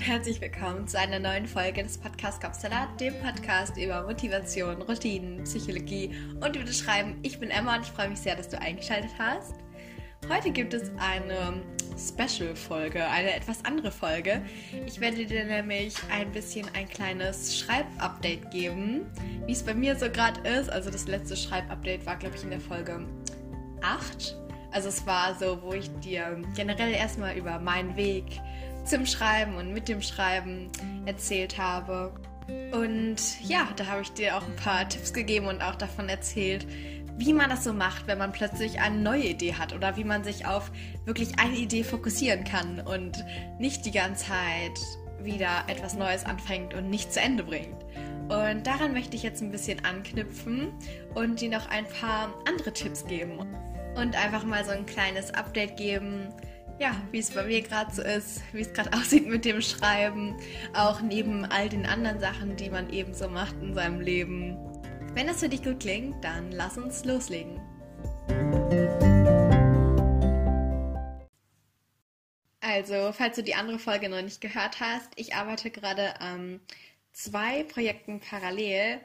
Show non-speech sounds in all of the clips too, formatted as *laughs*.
herzlich willkommen zu einer neuen Folge des Podcasts Kopfsalat, dem Podcast über Motivation, Routinen, Psychologie und über das Schreiben. Ich bin Emma und ich freue mich sehr, dass du eingeschaltet hast. Heute gibt es eine Special-Folge, eine etwas andere Folge. Ich werde dir nämlich ein bisschen ein kleines Schreibupdate geben, wie es bei mir so gerade ist. Also das letzte Schreibupdate war, glaube ich, in der Folge 8. Also es war so, wo ich dir generell erstmal über meinen Weg zum Schreiben und mit dem Schreiben erzählt habe. Und ja, da habe ich dir auch ein paar Tipps gegeben und auch davon erzählt, wie man das so macht, wenn man plötzlich eine neue Idee hat oder wie man sich auf wirklich eine Idee fokussieren kann und nicht die ganze Zeit wieder etwas Neues anfängt und nicht zu Ende bringt. Und daran möchte ich jetzt ein bisschen anknüpfen und dir noch ein paar andere Tipps geben und einfach mal so ein kleines Update geben, ja, wie es bei mir gerade so ist, wie es gerade *laughs* aussieht mit dem Schreiben, auch neben all den anderen Sachen, die man eben so macht in seinem Leben. Wenn das für dich gut klingt, dann lass uns loslegen. Also, falls du die andere Folge noch nicht gehört hast, ich arbeite gerade an zwei Projekten parallel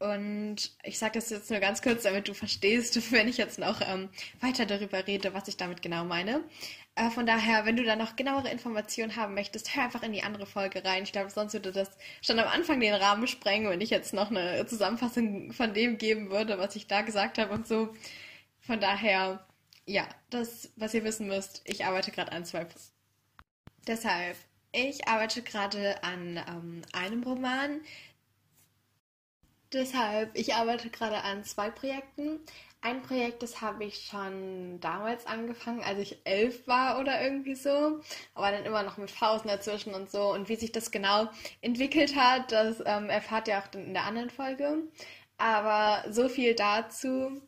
und ich sage das jetzt nur ganz kurz, damit du verstehst, *laughs* wenn ich jetzt noch ähm, weiter darüber rede, was ich damit genau meine. Äh, von daher, wenn du da noch genauere Informationen haben möchtest, hör einfach in die andere Folge rein. Ich glaube, sonst würde das schon am Anfang den Rahmen sprengen, wenn ich jetzt noch eine Zusammenfassung von dem geben würde, was ich da gesagt habe und so. Von daher, ja, das, was ihr wissen müsst, ich arbeite gerade an zwei. Deshalb, ich arbeite gerade an ähm, einem Roman, Deshalb, ich arbeite gerade an zwei Projekten. Ein Projekt, das habe ich schon damals angefangen, als ich elf war oder irgendwie so. Aber dann immer noch mit Pausen dazwischen und so. Und wie sich das genau entwickelt hat, das ähm, erfahrt ihr auch in der anderen Folge. Aber so viel dazu.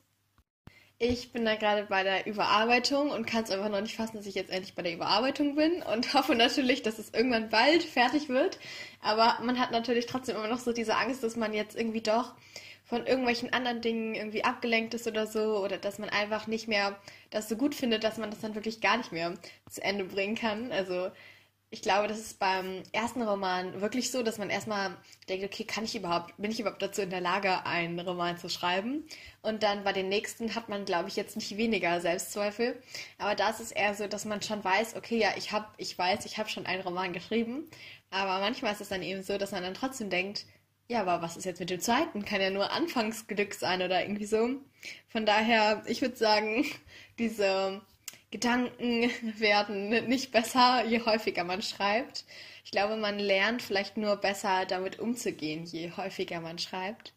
Ich bin da gerade bei der Überarbeitung und kann es einfach noch nicht fassen, dass ich jetzt endlich bei der Überarbeitung bin und *laughs* hoffe natürlich, dass es irgendwann bald fertig wird. Aber man hat natürlich trotzdem immer noch so diese Angst, dass man jetzt irgendwie doch von irgendwelchen anderen Dingen irgendwie abgelenkt ist oder so oder dass man einfach nicht mehr das so gut findet, dass man das dann wirklich gar nicht mehr zu Ende bringen kann. Also ich glaube, das ist beim ersten Roman wirklich so, dass man erstmal denkt, okay, kann ich überhaupt, bin ich überhaupt dazu in der Lage, einen Roman zu schreiben? Und dann bei den nächsten hat man, glaube ich, jetzt nicht weniger Selbstzweifel. Aber da ist es eher so, dass man schon weiß, okay, ja, ich habe, ich weiß, ich habe schon einen Roman geschrieben. Aber manchmal ist es dann eben so, dass man dann trotzdem denkt, ja, aber was ist jetzt mit dem zweiten? Kann ja nur Anfangsglück sein oder irgendwie so. Von daher, ich würde sagen, *laughs* diese Gedanken *laughs* werden nicht besser, je häufiger man schreibt. Ich glaube, man lernt vielleicht nur besser damit umzugehen, je häufiger man schreibt.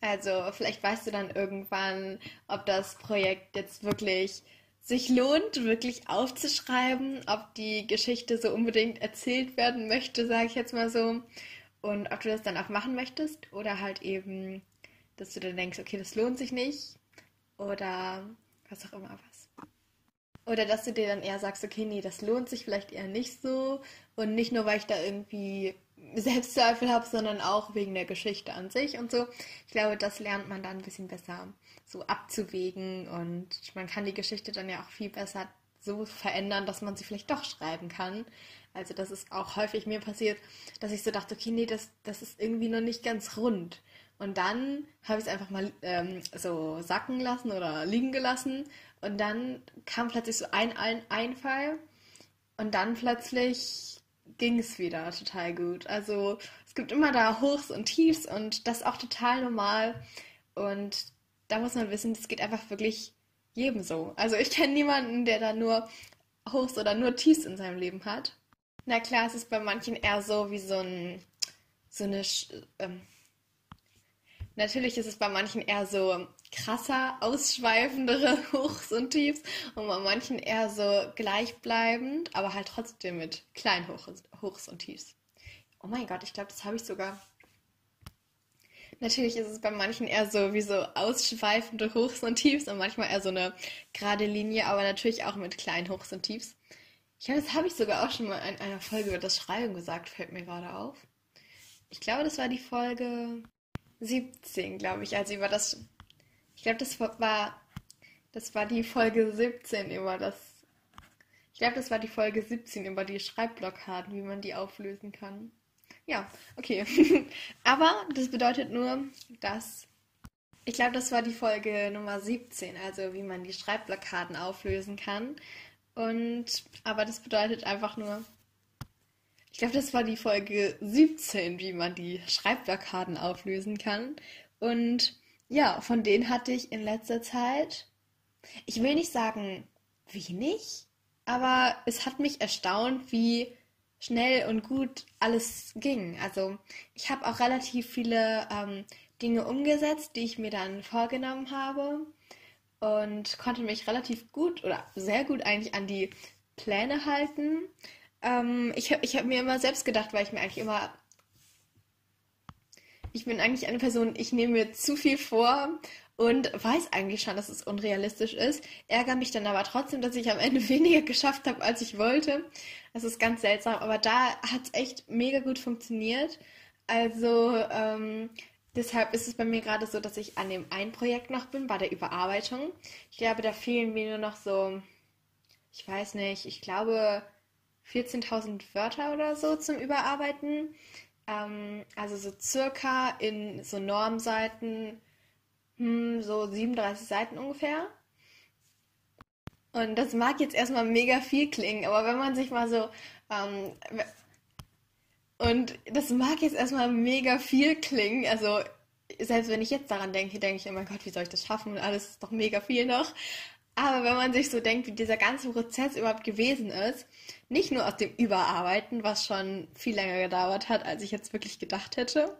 Also vielleicht weißt du dann irgendwann, ob das Projekt jetzt wirklich sich lohnt, wirklich aufzuschreiben, ob die Geschichte so unbedingt erzählt werden möchte, sage ich jetzt mal so, und ob du das dann auch machen möchtest oder halt eben, dass du dann denkst, okay, das lohnt sich nicht oder was auch immer. Oder dass du dir dann eher sagst, okay, nee, das lohnt sich vielleicht eher nicht so. Und nicht nur, weil ich da irgendwie Selbstzweifel habe, sondern auch wegen der Geschichte an sich und so. Ich glaube, das lernt man dann ein bisschen besser so abzuwägen und man kann die Geschichte dann ja auch viel besser so verändern, dass man sie vielleicht doch schreiben kann. Also das ist auch häufig mir passiert, dass ich so dachte, okay, nee, das, das ist irgendwie noch nicht ganz rund. Und dann habe ich es einfach mal ähm, so sacken lassen oder liegen gelassen. Und dann kam plötzlich so ein, ein Einfall. Und dann plötzlich ging es wieder total gut. Also es gibt immer da Hochs und Tiefs und das ist auch total normal. Und da muss man wissen, das geht einfach wirklich jedem so. Also ich kenne niemanden, der da nur Hochs oder nur Tiefs in seinem Leben hat. Na klar, es ist bei manchen eher so wie so ein so eine ähm, Natürlich ist es bei manchen eher so krasser, ausschweifendere *laughs* Hochs und Tiefs und bei manchen eher so gleichbleibend, aber halt trotzdem mit kleinen Hochs und Tiefs. Oh mein Gott, ich glaube, das habe ich sogar. Natürlich ist es bei manchen eher so wie so ausschweifende Hochs und Tiefs und manchmal eher so eine gerade Linie, aber natürlich auch mit kleinen Hochs und Tiefs. Ich glaube, das habe ich sogar auch schon mal in einer Folge über das Schreiben gesagt, fällt mir gerade auf. Ich glaube, das war die Folge 17, glaube ich, also über das. Ich glaube, das war, das war die Folge 17 über das Ich glaube, das war die Folge 17 über die Schreibblockaden, wie man die auflösen kann. Ja, okay. *laughs* Aber das bedeutet nur, dass. Ich glaube, das war die Folge Nummer 17, also wie man die Schreibblockaden auflösen kann. Und. Aber das bedeutet einfach nur. Ich glaube, das war die Folge 17, wie man die Schreibblockaden auflösen kann. Und ja, von denen hatte ich in letzter Zeit. Ich will nicht sagen wenig, aber es hat mich erstaunt, wie schnell und gut alles ging. Also ich habe auch relativ viele ähm, Dinge umgesetzt, die ich mir dann vorgenommen habe und konnte mich relativ gut oder sehr gut eigentlich an die Pläne halten. Ähm, ich habe ich hab mir immer selbst gedacht, weil ich mir eigentlich immer ich bin eigentlich eine Person, ich nehme mir zu viel vor und weiß eigentlich schon, dass es unrealistisch ist, ärgere mich dann aber trotzdem, dass ich am Ende *laughs* weniger geschafft habe, als ich wollte. Das ist ganz seltsam, aber da hat es echt mega gut funktioniert. Also ähm, deshalb ist es bei mir gerade so, dass ich an dem einen Projekt noch bin, bei der Überarbeitung. Ich glaube, da fehlen mir nur noch so, ich weiß nicht, ich glaube 14.000 Wörter oder so zum Überarbeiten. Ähm, also so circa in so Normseiten, hm, so 37 Seiten ungefähr. Und das mag jetzt erstmal mega viel klingen, aber wenn man sich mal so. Ähm, und das mag jetzt erstmal mega viel klingen. Also, selbst wenn ich jetzt daran denke, denke ich, oh mein Gott, wie soll ich das schaffen? Und alles ist doch mega viel noch. Aber wenn man sich so denkt, wie dieser ganze Prozess überhaupt gewesen ist, nicht nur aus dem Überarbeiten, was schon viel länger gedauert hat, als ich jetzt wirklich gedacht hätte,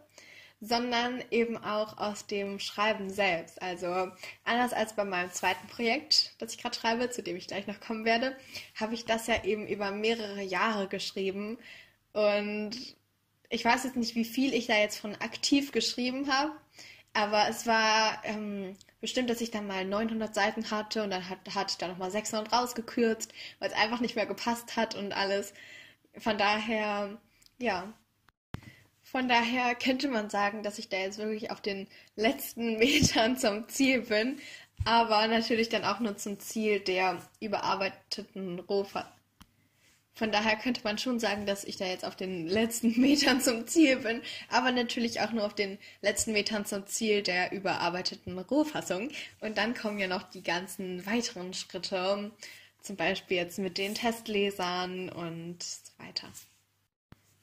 sondern eben auch aus dem Schreiben selbst. Also anders als bei meinem zweiten Projekt, das ich gerade schreibe, zu dem ich gleich noch kommen werde, habe ich das ja eben über mehrere Jahre geschrieben. Und ich weiß jetzt nicht, wie viel ich da jetzt von aktiv geschrieben habe, aber es war ähm, bestimmt, dass ich dann mal 900 Seiten hatte und dann hat, hatte ich da nochmal 600 rausgekürzt, weil es einfach nicht mehr gepasst hat und alles. Von daher, ja. Von daher könnte man sagen, dass ich da jetzt wirklich auf den letzten *laughs* Metern zum Ziel bin, aber natürlich dann auch nur zum Ziel der überarbeiteten Rohfassung von daher könnte man schon sagen, dass ich da jetzt auf den letzten *laughs* Metern zum Ziel bin, aber natürlich auch nur auf den letzten Metern zum Ziel der überarbeiteten Rohfassung. Und dann kommen ja noch die ganzen weiteren Schritte, zum Beispiel jetzt mit den Testlesern und so weiter.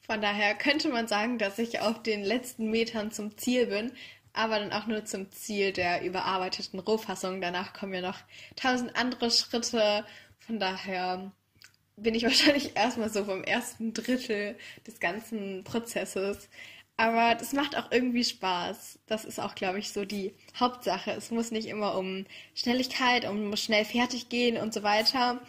Von daher könnte man sagen, dass ich auf den letzten Metern zum Ziel bin, aber dann auch nur zum Ziel der überarbeiteten Rohfassung. Danach kommen ja noch tausend andere Schritte. Von daher bin ich *laughs* wahrscheinlich erstmal so vom ersten Drittel des ganzen Prozesses. Aber das macht auch irgendwie Spaß. Das ist auch, glaube ich, so die Hauptsache. Es muss nicht immer um Schnelligkeit, um schnell fertig gehen und so weiter.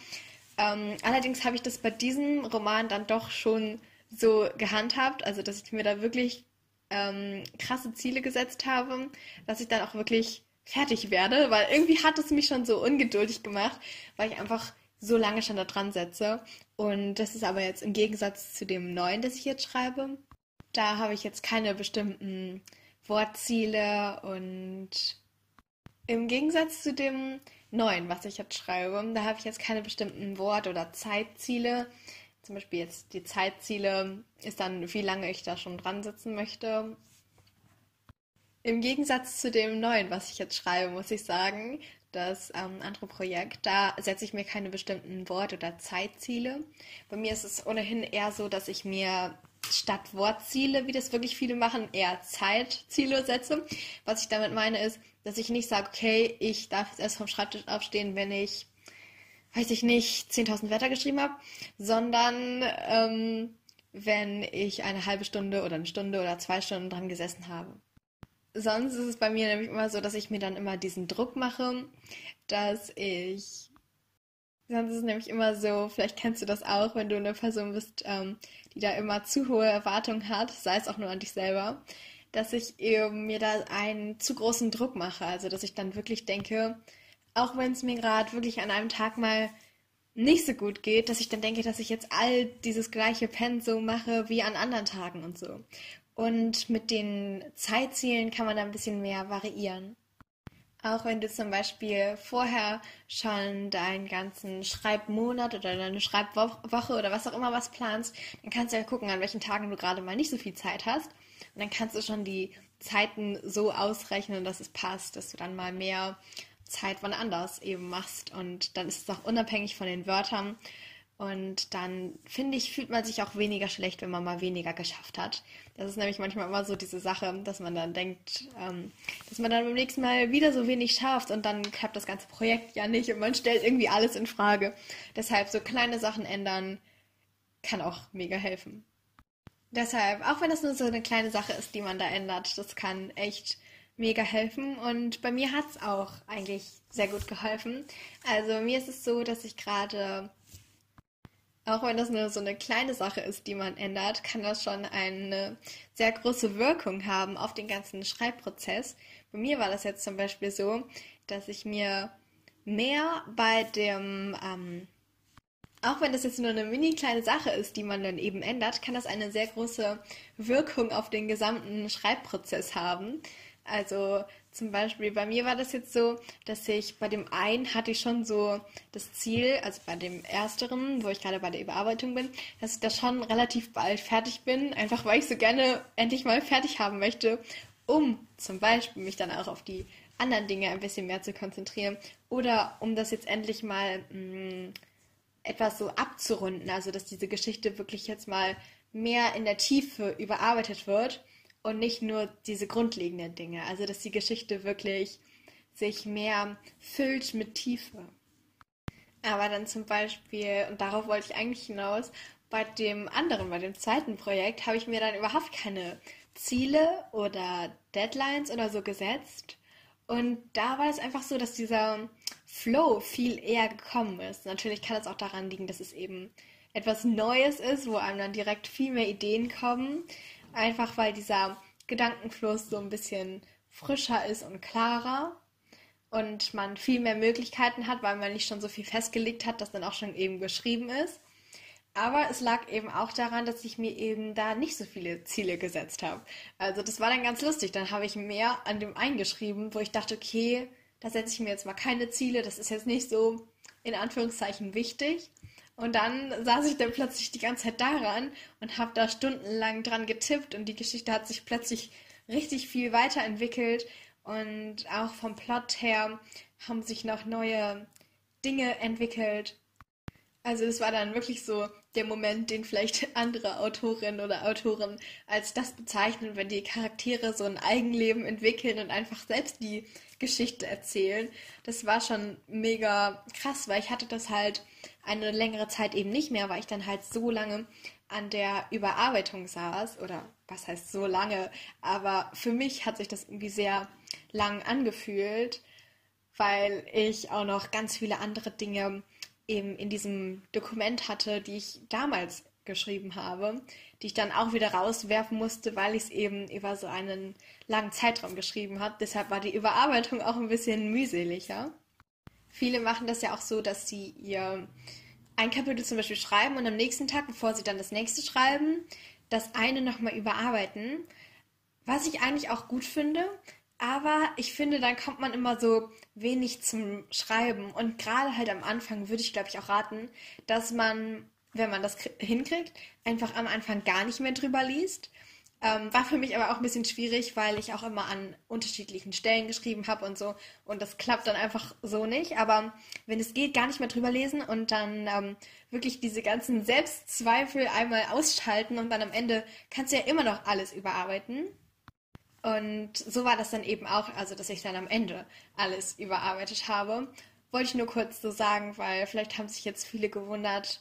Ähm, allerdings habe ich das bei diesem Roman dann doch schon so gehandhabt, also dass ich mir da wirklich ähm, krasse Ziele gesetzt habe, dass ich dann auch wirklich fertig werde, weil irgendwie hat es mich schon so ungeduldig gemacht, weil ich einfach so lange schon da dran setze. Und das ist aber jetzt im Gegensatz zu dem neuen, das ich jetzt schreibe. Da habe ich jetzt keine bestimmten Wortziele und im Gegensatz zu dem neuen, was ich jetzt schreibe, da habe ich jetzt keine bestimmten Wort- oder Zeitziele. Zum Beispiel jetzt die Zeitziele ist dann, wie lange ich da schon dran sitzen möchte. Im Gegensatz zu dem neuen, was ich jetzt schreibe, muss ich sagen, das ähm, andere Projekt, da setze ich mir keine bestimmten Wort- oder Zeitziele. Bei mir ist es ohnehin eher so, dass ich mir statt Wortziele, wie das wirklich viele machen, eher Zeitziele setze. Was ich damit meine ist, dass ich nicht sage, okay, ich darf jetzt erst vom Schreibtisch aufstehen, wenn ich, weiß ich nicht, 10.000 Wörter geschrieben habe, sondern ähm, wenn ich eine halbe Stunde oder eine Stunde oder zwei Stunden dran gesessen habe sonst ist es bei mir nämlich immer so, dass ich mir dann immer diesen Druck mache, dass ich. Sonst ist es nämlich immer so, vielleicht kennst du das auch, wenn du eine Person bist, ähm, die da immer zu hohe Erwartungen hat, sei es auch nur an dich selber, dass ich eben mir da einen zu großen Druck mache. Also, dass ich dann wirklich denke, auch wenn es mir gerade wirklich an einem Tag mal nicht so gut geht, dass ich dann denke, dass ich jetzt all dieses gleiche Pensum mache wie an anderen Tagen und so. Und mit den Zeitzielen kann man da ein bisschen mehr variieren. Auch wenn du zum Beispiel vorher schon deinen ganzen Schreibmonat oder deine Schreibwoche oder was auch immer was planst, dann kannst du ja gucken, an welchen Tagen du gerade mal nicht so viel Zeit hast. Und dann kannst du schon die Zeiten so ausrechnen, dass es passt, dass du dann mal mehr Zeit wann anders eben machst. Und dann ist es auch unabhängig von den Wörtern. Und dann, finde ich, fühlt man sich auch weniger schlecht, wenn man mal weniger geschafft hat. Das ist nämlich manchmal immer so diese Sache, dass man dann denkt, ähm, dass man dann beim nächsten Mal wieder so wenig schafft und dann klappt das ganze Projekt ja nicht und man stellt irgendwie alles in Frage. Deshalb so kleine Sachen ändern kann auch mega helfen. Deshalb, auch wenn das nur so eine kleine Sache ist, die man da ändert, das kann echt mega helfen. Und bei mir hat es auch eigentlich sehr gut geholfen. Also mir ist es so, dass ich gerade auch wenn das nur so eine kleine Sache ist, die man ändert, kann das schon eine sehr große Wirkung haben auf den ganzen Schreibprozess. Bei mir war das jetzt zum Beispiel so, dass ich mir mehr bei dem, ähm, auch wenn das jetzt nur eine mini kleine Sache ist, die man dann eben ändert, kann das eine sehr große Wirkung auf den gesamten Schreibprozess haben. Also zum Beispiel bei mir war das jetzt so, dass ich bei dem einen hatte ich schon so das Ziel, also bei dem ersteren, wo ich gerade bei der Überarbeitung bin, dass ich da schon relativ bald fertig bin, einfach weil ich so gerne endlich mal fertig haben möchte, um zum Beispiel mich dann auch auf die anderen Dinge ein bisschen mehr zu konzentrieren oder um das jetzt endlich mal mh, mm, etwas so abzurunden, also dass diese Geschichte wirklich jetzt mal mehr in der Tiefe überarbeitet wird und nicht nur diese grundlegenden Dinge. Also, dass die Geschichte wirklich sich mehr füllt mit Tiefe. Aber dann zum Beispiel, und darauf wollte ich eigentlich hinaus, bei dem anderen, bei dem zweiten Projekt, habe ich mir dann überhaupt keine Ziele oder Deadlines oder so gesetzt. Und da war es einfach so, dass dieser Flow viel eher gekommen ist. Natürlich kann es auch daran liegen, dass es eben etwas Neues ist, wo einem dann direkt viel mehr Ideen kommen. Einfach weil dieser Gedankenfluss so ein bisschen frischer ist und klarer und man viel mehr Möglichkeiten hat, weil man nicht schon so viel festgelegt hat, das dann auch schon eben geschrieben ist. Aber es lag eben auch daran, dass ich mir eben da nicht so viele Ziele gesetzt habe. Also das war dann ganz lustig. Dann habe ich mehr an dem eingeschrieben, wo ich dachte, okay, da setze ich mir jetzt mal keine Ziele. Das ist jetzt nicht so in Anführungszeichen wichtig. Und dann saß ich dann plötzlich die ganze Zeit daran und habe da stundenlang dran getippt und die Geschichte hat sich plötzlich richtig viel weiterentwickelt und auch vom Plot her haben sich noch neue Dinge entwickelt. Also es war dann wirklich so der Moment, den vielleicht andere Autorinnen oder Autoren als das bezeichnen, wenn die Charaktere so ein Eigenleben entwickeln und einfach selbst die Geschichte erzählen. Das war schon mega krass, weil ich hatte das halt eine längere Zeit eben nicht mehr, weil ich dann halt so lange an der Überarbeitung saß oder was heißt so lange, aber für mich hat sich das irgendwie sehr lang angefühlt, weil ich auch noch ganz viele andere Dinge eben in diesem Dokument hatte, die ich damals geschrieben habe, die ich dann auch wieder rauswerfen musste, weil ich es eben über so einen langen Zeitraum geschrieben habe. Deshalb war die Überarbeitung auch ein bisschen mühseliger. Viele machen das ja auch so, dass sie ihr ein Kapitel zum Beispiel schreiben und am nächsten Tag, bevor sie dann das nächste schreiben, das eine nochmal überarbeiten. Was ich eigentlich auch gut finde, aber ich finde, dann kommt man immer so wenig zum Schreiben. Und gerade halt am Anfang würde ich, glaube ich, auch raten, dass man, wenn man das hinkriegt, einfach am Anfang gar nicht mehr drüber liest ähm, war für mich aber auch ein bisschen schwierig, weil ich auch immer an unterschiedlichen Stellen geschrieben habe und so. Und das klappt dann einfach so nicht. Aber wenn es geht, gar nicht mehr drüber lesen und dann ähm, wirklich diese ganzen Selbstzweifel einmal ausschalten und dann am Ende kannst du ja immer noch alles überarbeiten. Und so war das dann eben auch, also dass ich dann am Ende alles überarbeitet habe. Wollte ich nur kurz so sagen, weil vielleicht haben sich jetzt viele gewundert,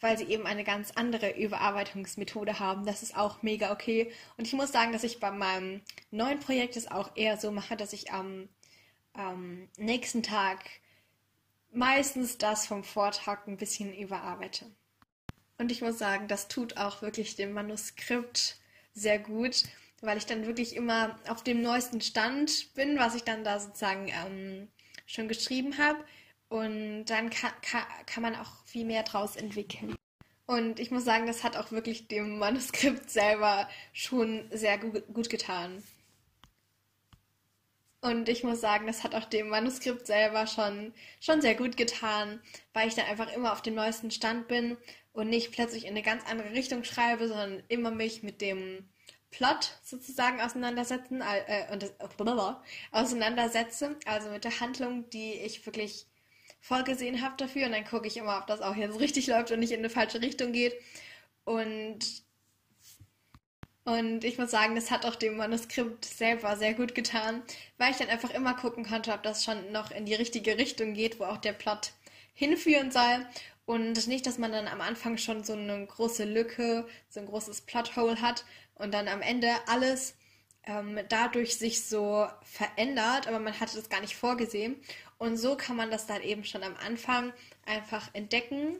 weil sie eben eine ganz andere Überarbeitungsmethode haben. Das ist auch mega okay. Und ich muss sagen, dass ich bei meinem neuen Projekt es auch eher so mache, dass ich am ähm, nächsten Tag meistens das vom Vortag ein bisschen überarbeite. Und ich muss sagen, das tut auch wirklich dem Manuskript sehr gut, weil ich dann wirklich immer auf dem neuesten Stand bin, was ich dann da sozusagen ähm, schon geschrieben habe. Und dann kann, kann, kann man auch viel mehr draus entwickeln. Und ich muss sagen, das hat auch wirklich dem Manuskript selber schon sehr gut, gut getan. Und ich muss sagen, das hat auch dem Manuskript selber schon, schon sehr gut getan, weil ich dann einfach immer auf dem neuesten Stand bin und nicht plötzlich in eine ganz andere Richtung schreibe, sondern immer mich mit dem Plot sozusagen auseinandersetzen äh, und das, äh, *laughs* auseinandersetze, also mit der Handlung, die ich wirklich vorgesehen habe dafür und dann gucke ich immer, ob das auch jetzt richtig läuft und nicht in eine falsche Richtung geht und und ich muss sagen, das hat auch dem Manuskript selber sehr gut getan, weil ich dann einfach immer gucken konnte, ob das schon noch in die richtige Richtung geht, wo auch der Plot hinführen soll. Und nicht, dass man dann am Anfang schon so eine große Lücke, so ein großes Plothole hat und dann am Ende alles ähm, dadurch sich so verändert, aber man hatte das gar nicht vorgesehen. Und so kann man das dann eben schon am Anfang einfach entdecken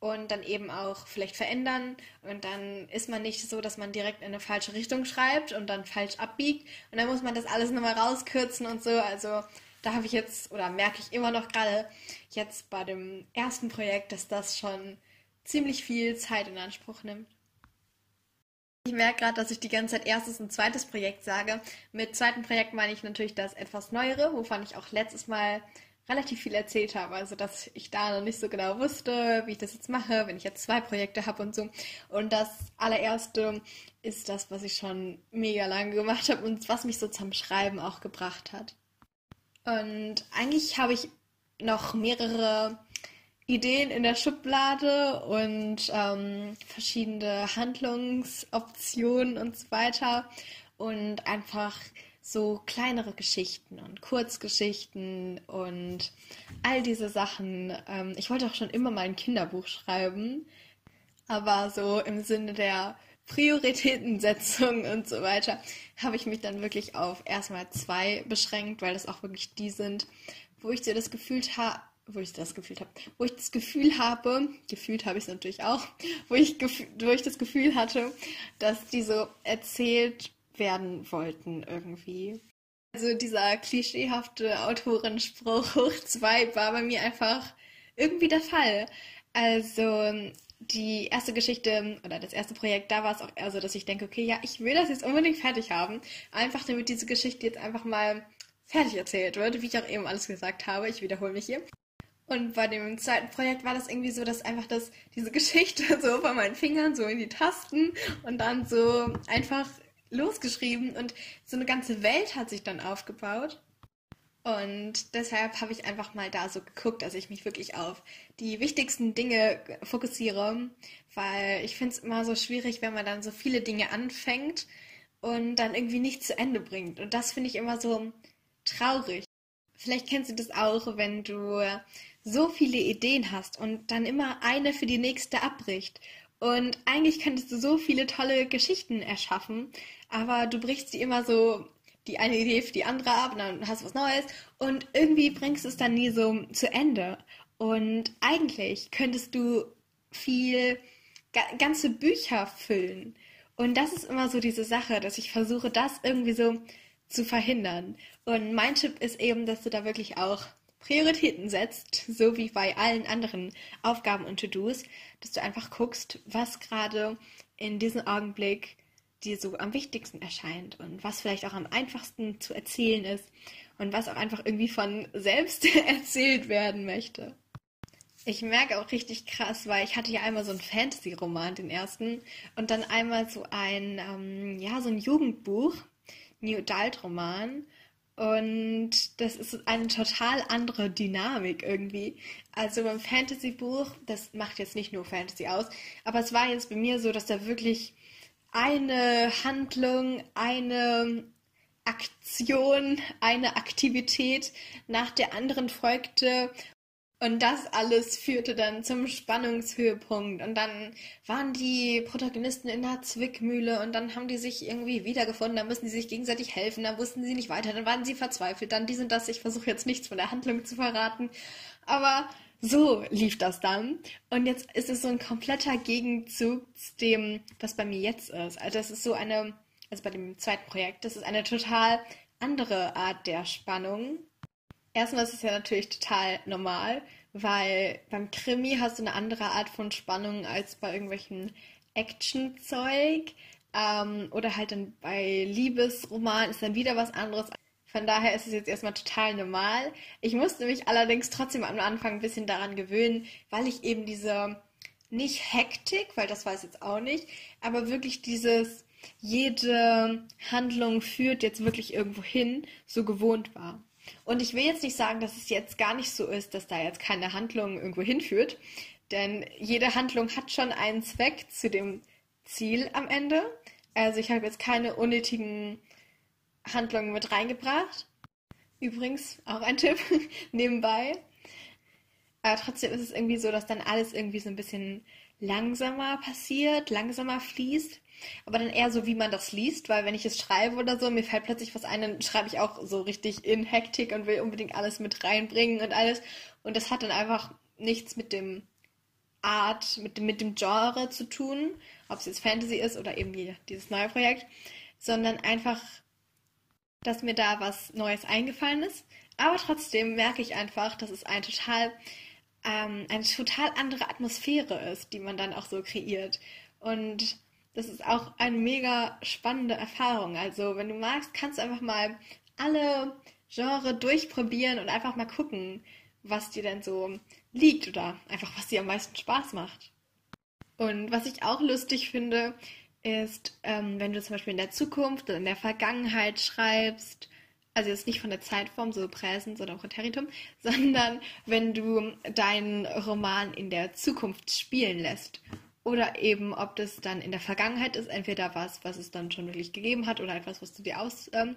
und dann eben auch vielleicht verändern. Und dann ist man nicht so, dass man direkt in eine falsche Richtung schreibt und dann falsch abbiegt. Und dann muss man das alles nochmal rauskürzen und so. Also da habe ich jetzt, oder merke ich immer noch gerade jetzt bei dem ersten Projekt, dass das schon ziemlich viel Zeit in Anspruch nimmt. Ich merke gerade, dass ich die ganze Zeit erstes und zweites Projekt sage. Mit zweiten Projekt meine ich natürlich das etwas neuere, wovon ich auch letztes Mal relativ viel erzählt habe. Also, dass ich da noch nicht so genau wusste, wie ich das jetzt mache, wenn ich jetzt zwei Projekte habe und so. Und das allererste ist das, was ich schon mega lange gemacht habe und was mich so zum Schreiben auch gebracht hat. Und eigentlich habe ich noch mehrere Ideen in der Schublade und ähm, verschiedene Handlungsoptionen und so weiter. Und einfach so kleinere Geschichten und Kurzgeschichten und all diese Sachen. Ähm, ich wollte auch schon immer mal ein Kinderbuch schreiben, aber so im Sinne der Prioritätensetzung und so weiter habe ich mich dann wirklich auf erstmal zwei beschränkt, weil das auch wirklich die sind, wo ich so das Gefühl habe, wo ich das gefühlt habe, wo ich das Gefühl habe, gefühlt habe ich es natürlich auch, wo ich, wo ich das Gefühl hatte, dass die so erzählt werden wollten irgendwie. Also dieser klischeehafte Autorenspruch hoch zwei war bei mir einfach irgendwie der Fall. Also die erste Geschichte oder das erste Projekt, da war es auch eher so, dass ich denke, okay, ja, ich will das jetzt unbedingt fertig haben. Einfach damit diese Geschichte jetzt einfach mal fertig erzählt wird, wie ich auch eben alles gesagt habe. Ich wiederhole mich hier. Und bei dem zweiten Projekt war das irgendwie so, dass einfach das, diese *laughs* Geschichte so von meinen Fingern so in die Tasten und dann so einfach losgeschrieben und so eine ganze Welt hat sich dann aufgebaut. Und deshalb habe ich einfach mal da so geguckt, dass ich mich wirklich auf die wichtigsten Dinge fokussiere, weil ich finde es immer so schwierig, wenn man dann so viele Dinge anfängt und dann irgendwie nicht zu Ende bringt. Und das finde ich immer so traurig. Vielleicht kennst du das auch, wenn du so viele Ideen hast und dann immer eine für die nächste abbricht. Und eigentlich könntest du so viele tolle Geschichten erschaffen, aber du brichst sie immer so die eine Idee für die andere ab und dann hast du was Neues und irgendwie bringst du es dann nie so zu Ende. Und eigentlich könntest du viel ganze Bücher füllen. Und das ist immer so diese Sache, dass ich versuche, das irgendwie so zu verhindern. Und mein Tipp ist eben, dass du da wirklich auch Prioritäten setzt, so wie bei allen anderen Aufgaben und To-Dos, dass du einfach guckst, was gerade in diesem Augenblick dir so am wichtigsten erscheint und was vielleicht auch am einfachsten zu erzählen ist und was auch einfach irgendwie von selbst *laughs* erzählt werden möchte. Ich merke auch richtig krass, weil ich hatte ja einmal so einen Fantasy-Roman, den ersten, und dann einmal so ein, ähm, ja, so ein Jugendbuch, New Adult-Roman. Und das ist eine total andere Dynamik irgendwie. Also beim Fantasy-Buch, das macht jetzt nicht nur Fantasy aus, aber es war jetzt bei mir so, dass da wirklich eine Handlung, eine Aktion, eine Aktivität nach der anderen folgte und das alles führte dann zum Spannungshöhepunkt. Und dann waren die Protagonisten in der Zwickmühle und dann haben die sich irgendwie wiedergefunden. Dann müssen die sich gegenseitig helfen. Dann wussten sie nicht weiter. Dann waren sie verzweifelt. Dann dies und das. Ich versuche jetzt nichts von der Handlung zu verraten. Aber so lief das dann. Und jetzt ist es so ein kompletter Gegenzug zu dem, was bei mir jetzt ist. Also das ist so eine, also bei dem zweiten Projekt, das ist eine total andere Art der Spannung Erstmal ist es ja natürlich total normal, weil beim Krimi hast du eine andere Art von Spannung als bei irgendwelchen Action-Zeug. Ähm, oder halt dann bei Liebesroman ist dann wieder was anderes. Von daher ist es jetzt erstmal total normal. Ich musste mich allerdings trotzdem am Anfang ein bisschen daran gewöhnen, weil ich eben diese nicht Hektik, weil das war es jetzt auch nicht, aber wirklich dieses jede Handlung führt jetzt wirklich irgendwo hin, so gewohnt war. Und ich will jetzt nicht sagen, dass es jetzt gar nicht so ist, dass da jetzt keine Handlung irgendwo hinführt, denn jede Handlung hat schon einen Zweck zu dem Ziel am Ende. Also ich habe jetzt keine unnötigen Handlungen mit reingebracht. Übrigens auch ein Tipp *laughs* nebenbei. Aber trotzdem ist es irgendwie so, dass dann alles irgendwie so ein bisschen langsamer passiert, langsamer fließt. Aber dann eher so, wie man das liest, weil wenn ich es schreibe oder so, mir fällt plötzlich was ein, dann schreibe ich auch so richtig in Hektik und will unbedingt alles mit reinbringen und alles. Und das hat dann einfach nichts mit dem Art, mit dem, mit dem Genre zu tun, ob es jetzt Fantasy ist oder eben dieses neue Projekt, sondern einfach, dass mir da was Neues eingefallen ist. Aber trotzdem merke ich einfach, dass es ein total, ähm, eine total andere Atmosphäre ist, die man dann auch so kreiert. Und das ist auch eine mega spannende Erfahrung. Also, wenn du magst, kannst du einfach mal alle Genre durchprobieren und einfach mal gucken, was dir denn so liegt oder einfach was dir am meisten Spaß macht. Und was ich auch lustig finde, ist, ähm, wenn du zum Beispiel in der Zukunft oder in der Vergangenheit schreibst, also jetzt nicht von der Zeitform, so Präsens oder Präteritum, sondern wenn du deinen Roman in der Zukunft spielen lässt oder eben, ob das dann in der Vergangenheit ist, entweder was, was es dann schon wirklich gegeben hat oder etwas, was du dir ausdenkst. Ähm,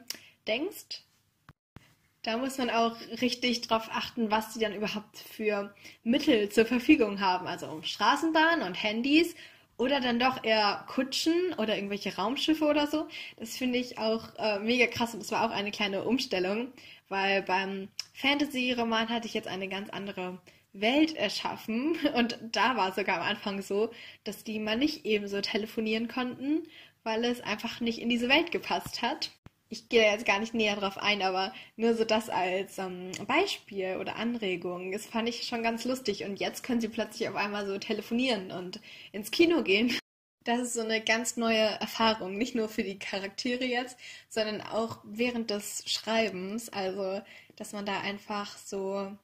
da muss man auch richtig drauf achten, was die dann überhaupt für Mittel zur Verfügung haben. Also Straßenbahn und Handys oder dann doch eher Kutschen oder irgendwelche Raumschiffe oder so. Das finde ich auch äh, mega krass und das war auch eine kleine Umstellung, weil beim Fantasy-Roman hatte ich jetzt eine ganz andere Welt erschaffen. Und da war sogar am Anfang so, dass die mal nicht ebenso telefonieren konnten, weil es einfach nicht in diese Welt gepasst hat. Ich gehe jetzt gar nicht näher drauf ein, aber nur so das als ähm, Beispiel oder Anregung. Das fand ich schon ganz lustig. Und jetzt können sie plötzlich auf einmal so telefonieren und ins Kino gehen. Das ist so eine ganz neue Erfahrung, nicht nur für die Charaktere jetzt, sondern auch während des Schreibens. Also, dass man da einfach so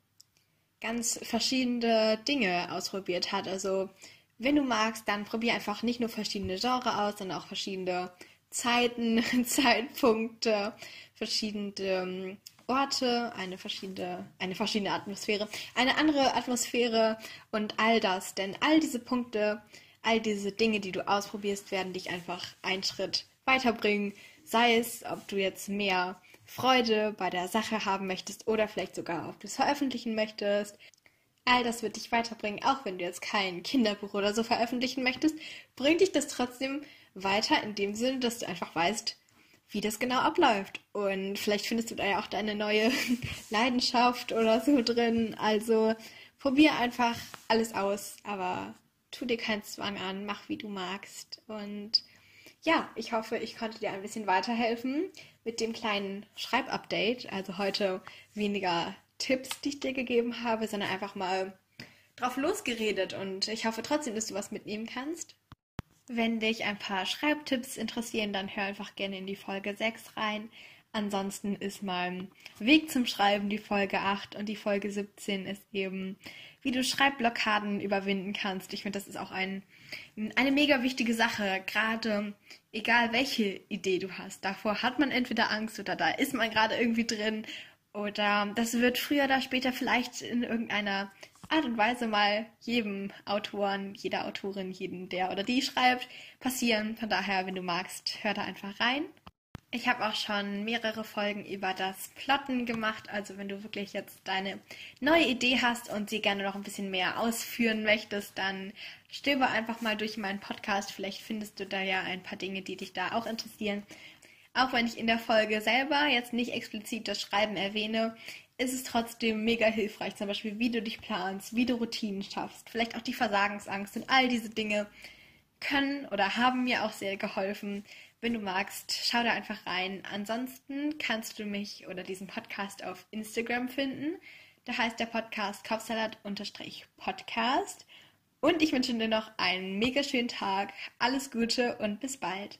ganz verschiedene Dinge ausprobiert hat. Also wenn du magst, dann probier einfach nicht nur verschiedene Genres aus, sondern auch verschiedene Zeiten, *laughs* Zeitpunkte, verschiedene ähm, Orte, eine verschiedene, eine verschiedene Atmosphäre, eine andere Atmosphäre und all das. Denn all diese Punkte, all diese Dinge, die du ausprobierst, werden dich einfach einen Schritt weiterbringen. Sei es, ob du jetzt mehr Freude bei der Sache haben möchtest oder vielleicht sogar, ob du es veröffentlichen möchtest. All das wird dich weiterbringen, auch wenn du jetzt kein Kinderbuch oder so veröffentlichen möchtest, bringt dich das trotzdem weiter in dem Sinne, dass du einfach weißt, wie das genau abläuft. Und vielleicht findest du da ja auch deine neue *laughs* Leidenschaft oder so drin. Also probier einfach alles aus, aber tu dir keinen Zwang an, mach wie du magst. Und ja, ich hoffe, ich konnte dir ein bisschen weiterhelfen mit dem kleinen Schreibupdate. Also heute weniger Tipps, die ich dir gegeben habe, sondern einfach mal drauf losgeredet. Und ich hoffe trotzdem, dass du was mitnehmen kannst. Wenn dich ein paar Schreibtipps interessieren, dann hör einfach gerne in die Folge 6 rein. Ansonsten ist mein Weg zum Schreiben die Folge 8 und die Folge 17 ist eben, wie du Schreibblockaden überwinden kannst. Ich finde, das ist auch ein, eine mega wichtige Sache, gerade egal welche Idee du hast. Davor hat man entweder Angst oder da ist man gerade irgendwie drin oder das wird früher oder später vielleicht in irgendeiner Art und Weise mal jedem Autoren, jeder Autorin, jedem, der oder die schreibt, passieren. Von daher, wenn du magst, hör da einfach rein. Ich habe auch schon mehrere Folgen über das Plotten gemacht. Also wenn du wirklich jetzt deine neue Idee hast und sie gerne noch ein bisschen mehr ausführen möchtest, dann stöber einfach mal durch meinen Podcast. Vielleicht findest du da ja ein paar Dinge, die dich da auch interessieren. Auch wenn ich in der Folge selber jetzt nicht explizit das Schreiben erwähne, ist es trotzdem mega hilfreich. Zum Beispiel, wie du dich planst, wie du Routinen schaffst, vielleicht auch die Versagensangst und all diese Dinge können oder haben mir auch sehr geholfen. Wenn du magst, schau da einfach rein. Ansonsten kannst du mich oder diesen Podcast auf Instagram finden. Da heißt der Podcast Kopfsalat-Podcast. Und ich wünsche dir noch einen mega schönen Tag. Alles Gute und bis bald.